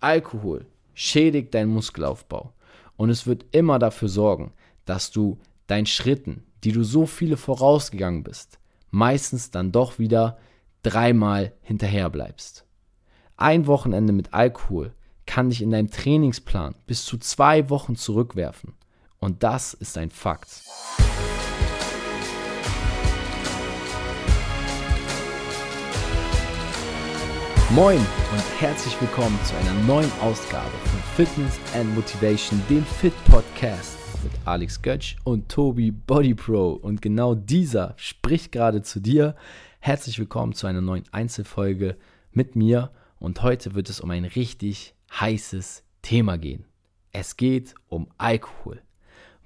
Alkohol schädigt deinen Muskelaufbau und es wird immer dafür sorgen, dass du deinen Schritten, die du so viele vorausgegangen bist, meistens dann doch wieder dreimal hinterher bleibst. Ein Wochenende mit Alkohol kann dich in deinem Trainingsplan bis zu zwei Wochen zurückwerfen. Und das ist ein Fakt. Moin und herzlich willkommen zu einer neuen Ausgabe von Fitness and Motivation, dem Fit Podcast mit Alex Götsch und Tobi Body Pro. Und genau dieser spricht gerade zu dir. Herzlich willkommen zu einer neuen Einzelfolge mit mir. Und heute wird es um ein richtig heißes Thema gehen. Es geht um Alkohol.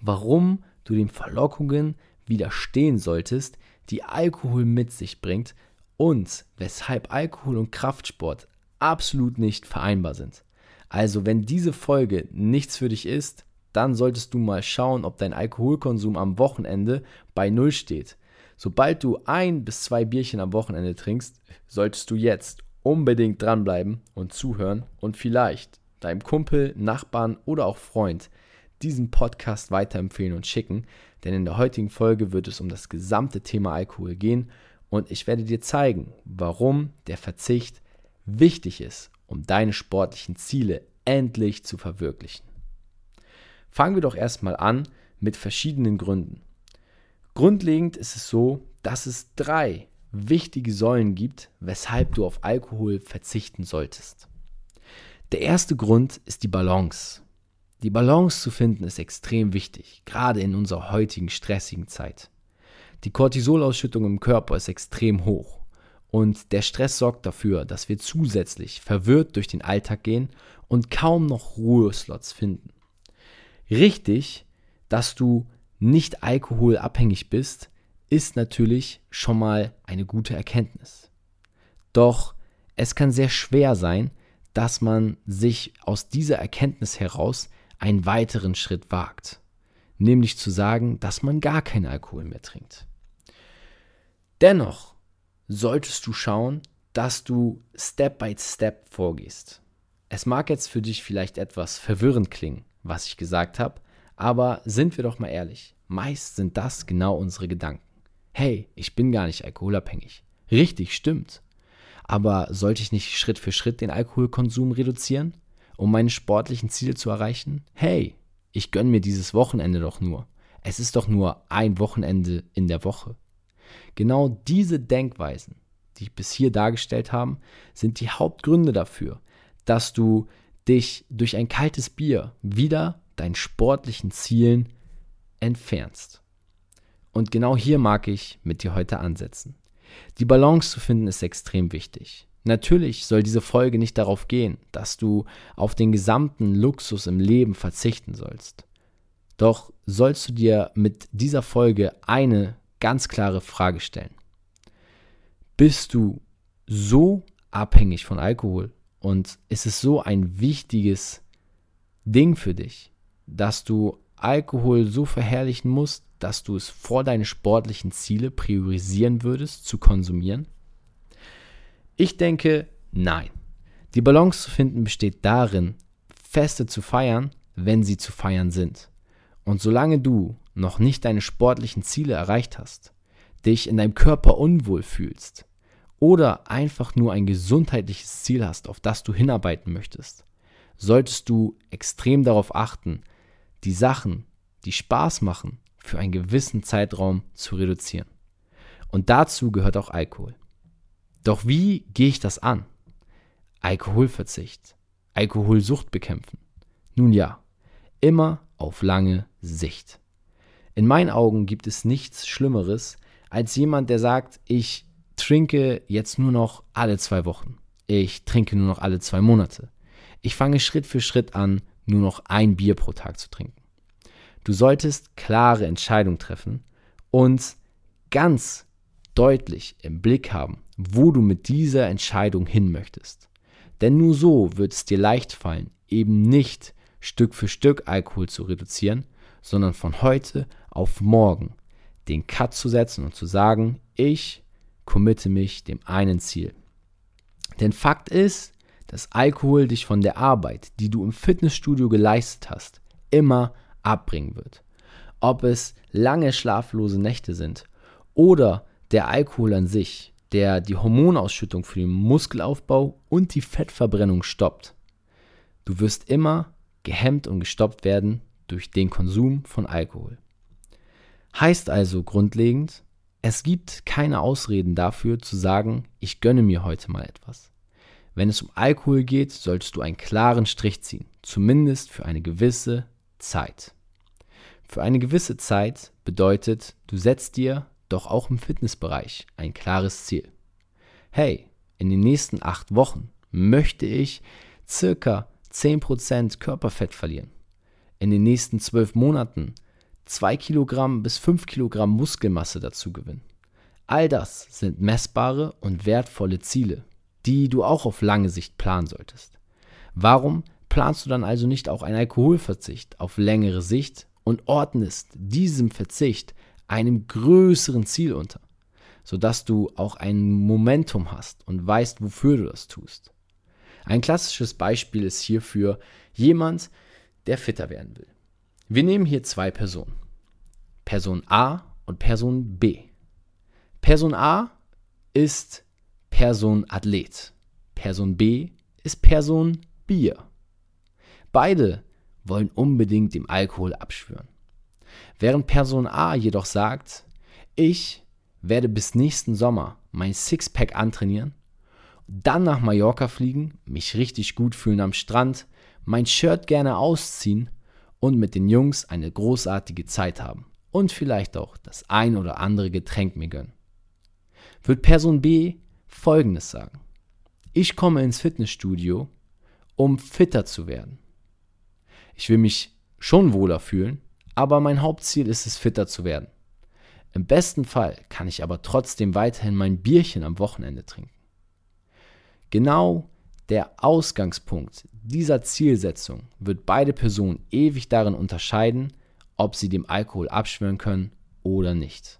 Warum du den Verlockungen widerstehen solltest, die Alkohol mit sich bringt, und weshalb Alkohol und Kraftsport absolut nicht vereinbar sind. Also wenn diese Folge nichts für dich ist, dann solltest du mal schauen, ob dein Alkoholkonsum am Wochenende bei Null steht. Sobald du ein bis zwei Bierchen am Wochenende trinkst, solltest du jetzt unbedingt dranbleiben und zuhören und vielleicht deinem Kumpel, Nachbarn oder auch Freund diesen Podcast weiterempfehlen und schicken, denn in der heutigen Folge wird es um das gesamte Thema Alkohol gehen und ich werde dir zeigen, warum der Verzicht wichtig ist, um deine sportlichen Ziele endlich zu verwirklichen. Fangen wir doch erstmal an mit verschiedenen Gründen. Grundlegend ist es so, dass es drei wichtige Säulen gibt, weshalb du auf Alkohol verzichten solltest. Der erste Grund ist die Balance. Die Balance zu finden ist extrem wichtig, gerade in unserer heutigen stressigen Zeit. Die Cortisolausschüttung im Körper ist extrem hoch. Und der Stress sorgt dafür, dass wir zusätzlich verwirrt durch den Alltag gehen und kaum noch Ruheslots finden. Richtig, dass du nicht alkoholabhängig bist, ist natürlich schon mal eine gute Erkenntnis. Doch es kann sehr schwer sein, dass man sich aus dieser Erkenntnis heraus einen weiteren Schritt wagt, nämlich zu sagen, dass man gar keinen Alkohol mehr trinkt. Dennoch solltest du schauen, dass du Step by Step vorgehst. Es mag jetzt für dich vielleicht etwas verwirrend klingen, was ich gesagt habe, aber sind wir doch mal ehrlich, meist sind das genau unsere Gedanken. Hey, ich bin gar nicht alkoholabhängig. Richtig, stimmt. Aber sollte ich nicht Schritt für Schritt den Alkoholkonsum reduzieren, um meine sportlichen Ziele zu erreichen? Hey, ich gönne mir dieses Wochenende doch nur. Es ist doch nur ein Wochenende in der Woche. Genau diese Denkweisen, die ich bis hier dargestellt habe, sind die Hauptgründe dafür, dass du dich durch ein kaltes Bier wieder deinen sportlichen Zielen entfernst. Und genau hier mag ich mit dir heute ansetzen. Die Balance zu finden ist extrem wichtig. Natürlich soll diese Folge nicht darauf gehen, dass du auf den gesamten Luxus im Leben verzichten sollst. Doch sollst du dir mit dieser Folge eine ganz klare Frage stellen. Bist du so abhängig von Alkohol und ist es so ein wichtiges Ding für dich, dass du Alkohol so verherrlichen musst, dass du es vor deine sportlichen Ziele priorisieren würdest zu konsumieren? Ich denke, nein. Die Balance zu finden besteht darin, Feste zu feiern, wenn sie zu feiern sind. Und solange du noch nicht deine sportlichen Ziele erreicht hast, dich in deinem Körper unwohl fühlst oder einfach nur ein gesundheitliches Ziel hast, auf das du hinarbeiten möchtest, solltest du extrem darauf achten, die Sachen, die Spaß machen, für einen gewissen Zeitraum zu reduzieren. Und dazu gehört auch Alkohol. Doch wie gehe ich das an? Alkoholverzicht, Alkoholsucht bekämpfen. Nun ja, immer auf lange Sicht. In meinen Augen gibt es nichts Schlimmeres als jemand, der sagt, ich trinke jetzt nur noch alle zwei Wochen. Ich trinke nur noch alle zwei Monate. Ich fange Schritt für Schritt an, nur noch ein Bier pro Tag zu trinken. Du solltest klare Entscheidungen treffen und ganz deutlich im Blick haben, wo du mit dieser Entscheidung hin möchtest. Denn nur so wird es dir leicht fallen, eben nicht Stück für Stück Alkohol zu reduzieren, sondern von heute auf morgen den Cut zu setzen und zu sagen, ich committe mich dem einen Ziel. Denn Fakt ist, dass Alkohol dich von der Arbeit, die du im Fitnessstudio geleistet hast, immer abbringen wird. Ob es lange schlaflose Nächte sind oder der Alkohol an sich, der die Hormonausschüttung für den Muskelaufbau und die Fettverbrennung stoppt. Du wirst immer gehemmt und gestoppt werden durch den Konsum von Alkohol. Heißt also grundlegend, es gibt keine Ausreden dafür zu sagen, ich gönne mir heute mal etwas. Wenn es um Alkohol geht, solltest du einen klaren Strich ziehen, zumindest für eine gewisse Zeit. Für eine gewisse Zeit bedeutet, du setzt dir doch auch im Fitnessbereich ein klares Ziel. Hey, in den nächsten acht Wochen möchte ich circa 10% Körperfett verlieren. In den nächsten zwölf Monaten 2 Kilogramm bis 5 Kilogramm Muskelmasse dazu gewinnen. All das sind messbare und wertvolle Ziele, die du auch auf lange Sicht planen solltest. Warum planst du dann also nicht auch einen Alkoholverzicht auf längere Sicht und ordnest diesem Verzicht einem größeren Ziel unter, sodass du auch ein Momentum hast und weißt, wofür du das tust. Ein klassisches Beispiel ist hierfür jemand, der fitter werden will. Wir nehmen hier zwei Personen. Person A und Person B. Person A ist Person Athlet. Person B ist Person Bier. Beide wollen unbedingt dem Alkohol abschwören. Während Person A jedoch sagt, ich werde bis nächsten Sommer mein Sixpack antrainieren, dann nach Mallorca fliegen, mich richtig gut fühlen am Strand, mein Shirt gerne ausziehen und mit den Jungs eine großartige Zeit haben und vielleicht auch das ein oder andere Getränk mir gönnen. Wird Person B folgendes sagen. Ich komme ins Fitnessstudio, um fitter zu werden. Ich will mich schon wohler fühlen, aber mein Hauptziel ist es, fitter zu werden. Im besten Fall kann ich aber trotzdem weiterhin mein Bierchen am Wochenende trinken. Genau der Ausgangspunkt dieser Zielsetzung wird beide Personen ewig darin unterscheiden, ob sie dem Alkohol abschwören können oder nicht.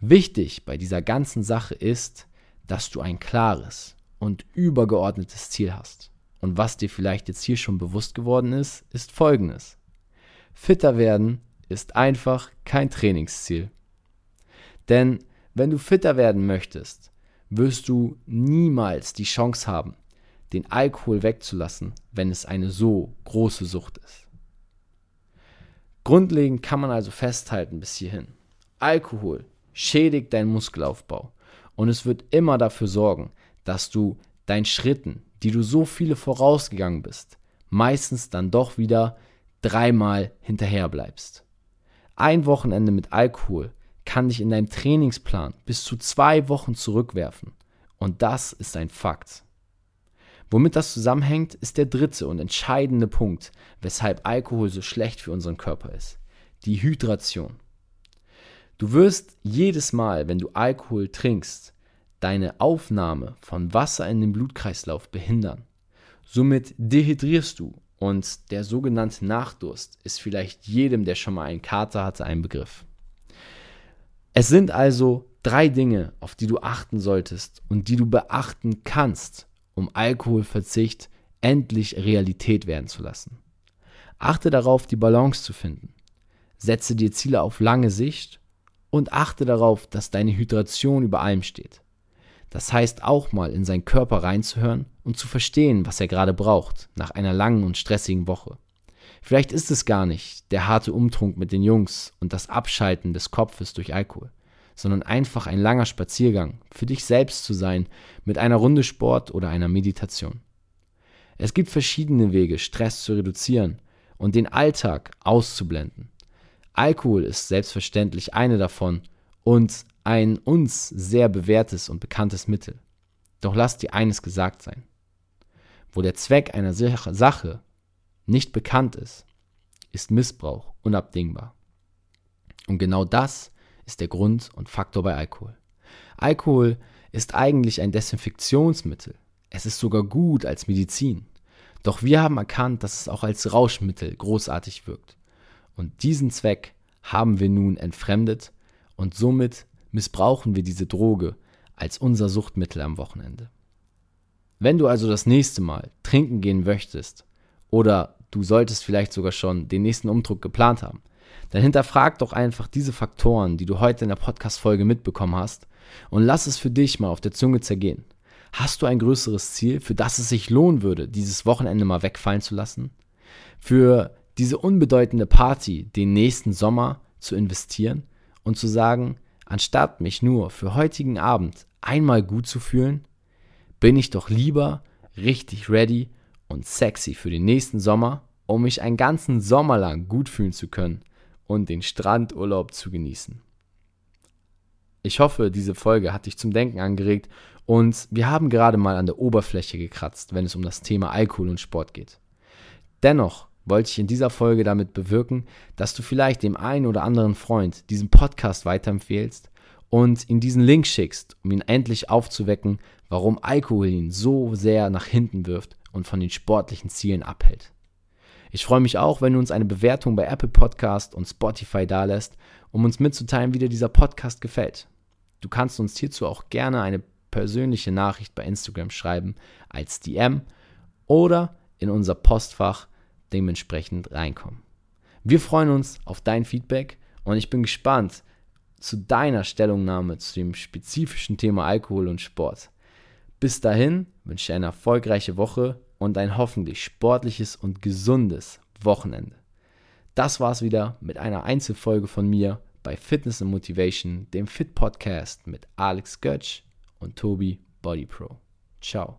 Wichtig bei dieser ganzen Sache ist, dass du ein klares und übergeordnetes Ziel hast. Und was dir vielleicht jetzt hier schon bewusst geworden ist, ist folgendes. Fitter werden ist einfach kein Trainingsziel. Denn wenn du fitter werden möchtest, wirst du niemals die Chance haben, den Alkohol wegzulassen, wenn es eine so große Sucht ist. Grundlegend kann man also festhalten bis hierhin. Alkohol schädigt deinen Muskelaufbau und es wird immer dafür sorgen, dass du deinen Schritten, die du so viele vorausgegangen bist, meistens dann doch wieder dreimal hinterher bleibst. Ein Wochenende mit Alkohol kann dich in deinem Trainingsplan bis zu zwei Wochen zurückwerfen. Und das ist ein Fakt. Womit das zusammenhängt, ist der dritte und entscheidende Punkt, weshalb Alkohol so schlecht für unseren Körper ist. Die Hydration. Du wirst jedes Mal, wenn du Alkohol trinkst, deine Aufnahme von Wasser in den Blutkreislauf behindern. Somit dehydrierst du und der sogenannte Nachdurst ist vielleicht jedem, der schon mal einen Kater hatte, ein Begriff. Es sind also drei Dinge, auf die du achten solltest und die du beachten kannst, um Alkoholverzicht endlich Realität werden zu lassen. Achte darauf, die Balance zu finden. Setze dir Ziele auf lange Sicht und achte darauf, dass deine Hydration über allem steht. Das heißt auch mal in seinen Körper reinzuhören und zu verstehen, was er gerade braucht nach einer langen und stressigen Woche. Vielleicht ist es gar nicht der harte Umtrunk mit den Jungs und das Abschalten des Kopfes durch Alkohol sondern einfach ein langer Spaziergang, für dich selbst zu sein, mit einer Runde Sport oder einer Meditation. Es gibt verschiedene Wege, Stress zu reduzieren und den Alltag auszublenden. Alkohol ist selbstverständlich eine davon und ein uns sehr bewährtes und bekanntes Mittel. Doch lass dir eines gesagt sein. Wo der Zweck einer Sache nicht bekannt ist, ist Missbrauch unabdingbar. Und genau das ist der Grund und Faktor bei Alkohol. Alkohol ist eigentlich ein Desinfektionsmittel. Es ist sogar gut als Medizin. Doch wir haben erkannt, dass es auch als Rauschmittel großartig wirkt. Und diesen Zweck haben wir nun entfremdet und somit missbrauchen wir diese Droge als unser Suchtmittel am Wochenende. Wenn du also das nächste Mal trinken gehen möchtest oder du solltest vielleicht sogar schon den nächsten Umdruck geplant haben, dann hinterfrag doch einfach diese Faktoren, die du heute in der Podcast-Folge mitbekommen hast und lass es für dich mal auf der Zunge zergehen. Hast du ein größeres Ziel, für das es sich lohnen würde, dieses Wochenende mal wegfallen zu lassen? Für diese unbedeutende Party den nächsten Sommer zu investieren und zu sagen, anstatt mich nur für heutigen Abend einmal gut zu fühlen, bin ich doch lieber richtig ready und sexy für den nächsten Sommer, um mich einen ganzen Sommer lang gut fühlen zu können und den Strandurlaub zu genießen. Ich hoffe, diese Folge hat dich zum Denken angeregt und wir haben gerade mal an der Oberfläche gekratzt, wenn es um das Thema Alkohol und Sport geht. Dennoch wollte ich in dieser Folge damit bewirken, dass du vielleicht dem einen oder anderen Freund diesen Podcast weiterempfehlst und ihm diesen Link schickst, um ihn endlich aufzuwecken, warum Alkohol ihn so sehr nach hinten wirft und von den sportlichen Zielen abhält. Ich freue mich auch, wenn du uns eine Bewertung bei Apple Podcast und Spotify dalässt, um uns mitzuteilen, wie dir dieser Podcast gefällt. Du kannst uns hierzu auch gerne eine persönliche Nachricht bei Instagram schreiben als DM oder in unser Postfach dementsprechend reinkommen. Wir freuen uns auf dein Feedback und ich bin gespannt zu deiner Stellungnahme zu dem spezifischen Thema Alkohol und Sport. Bis dahin wünsche ich eine erfolgreiche Woche und ein hoffentlich sportliches und gesundes Wochenende. Das war's wieder mit einer Einzelfolge von mir bei Fitness and Motivation, dem Fit Podcast mit Alex Götsch und Tobi Body Pro. Ciao.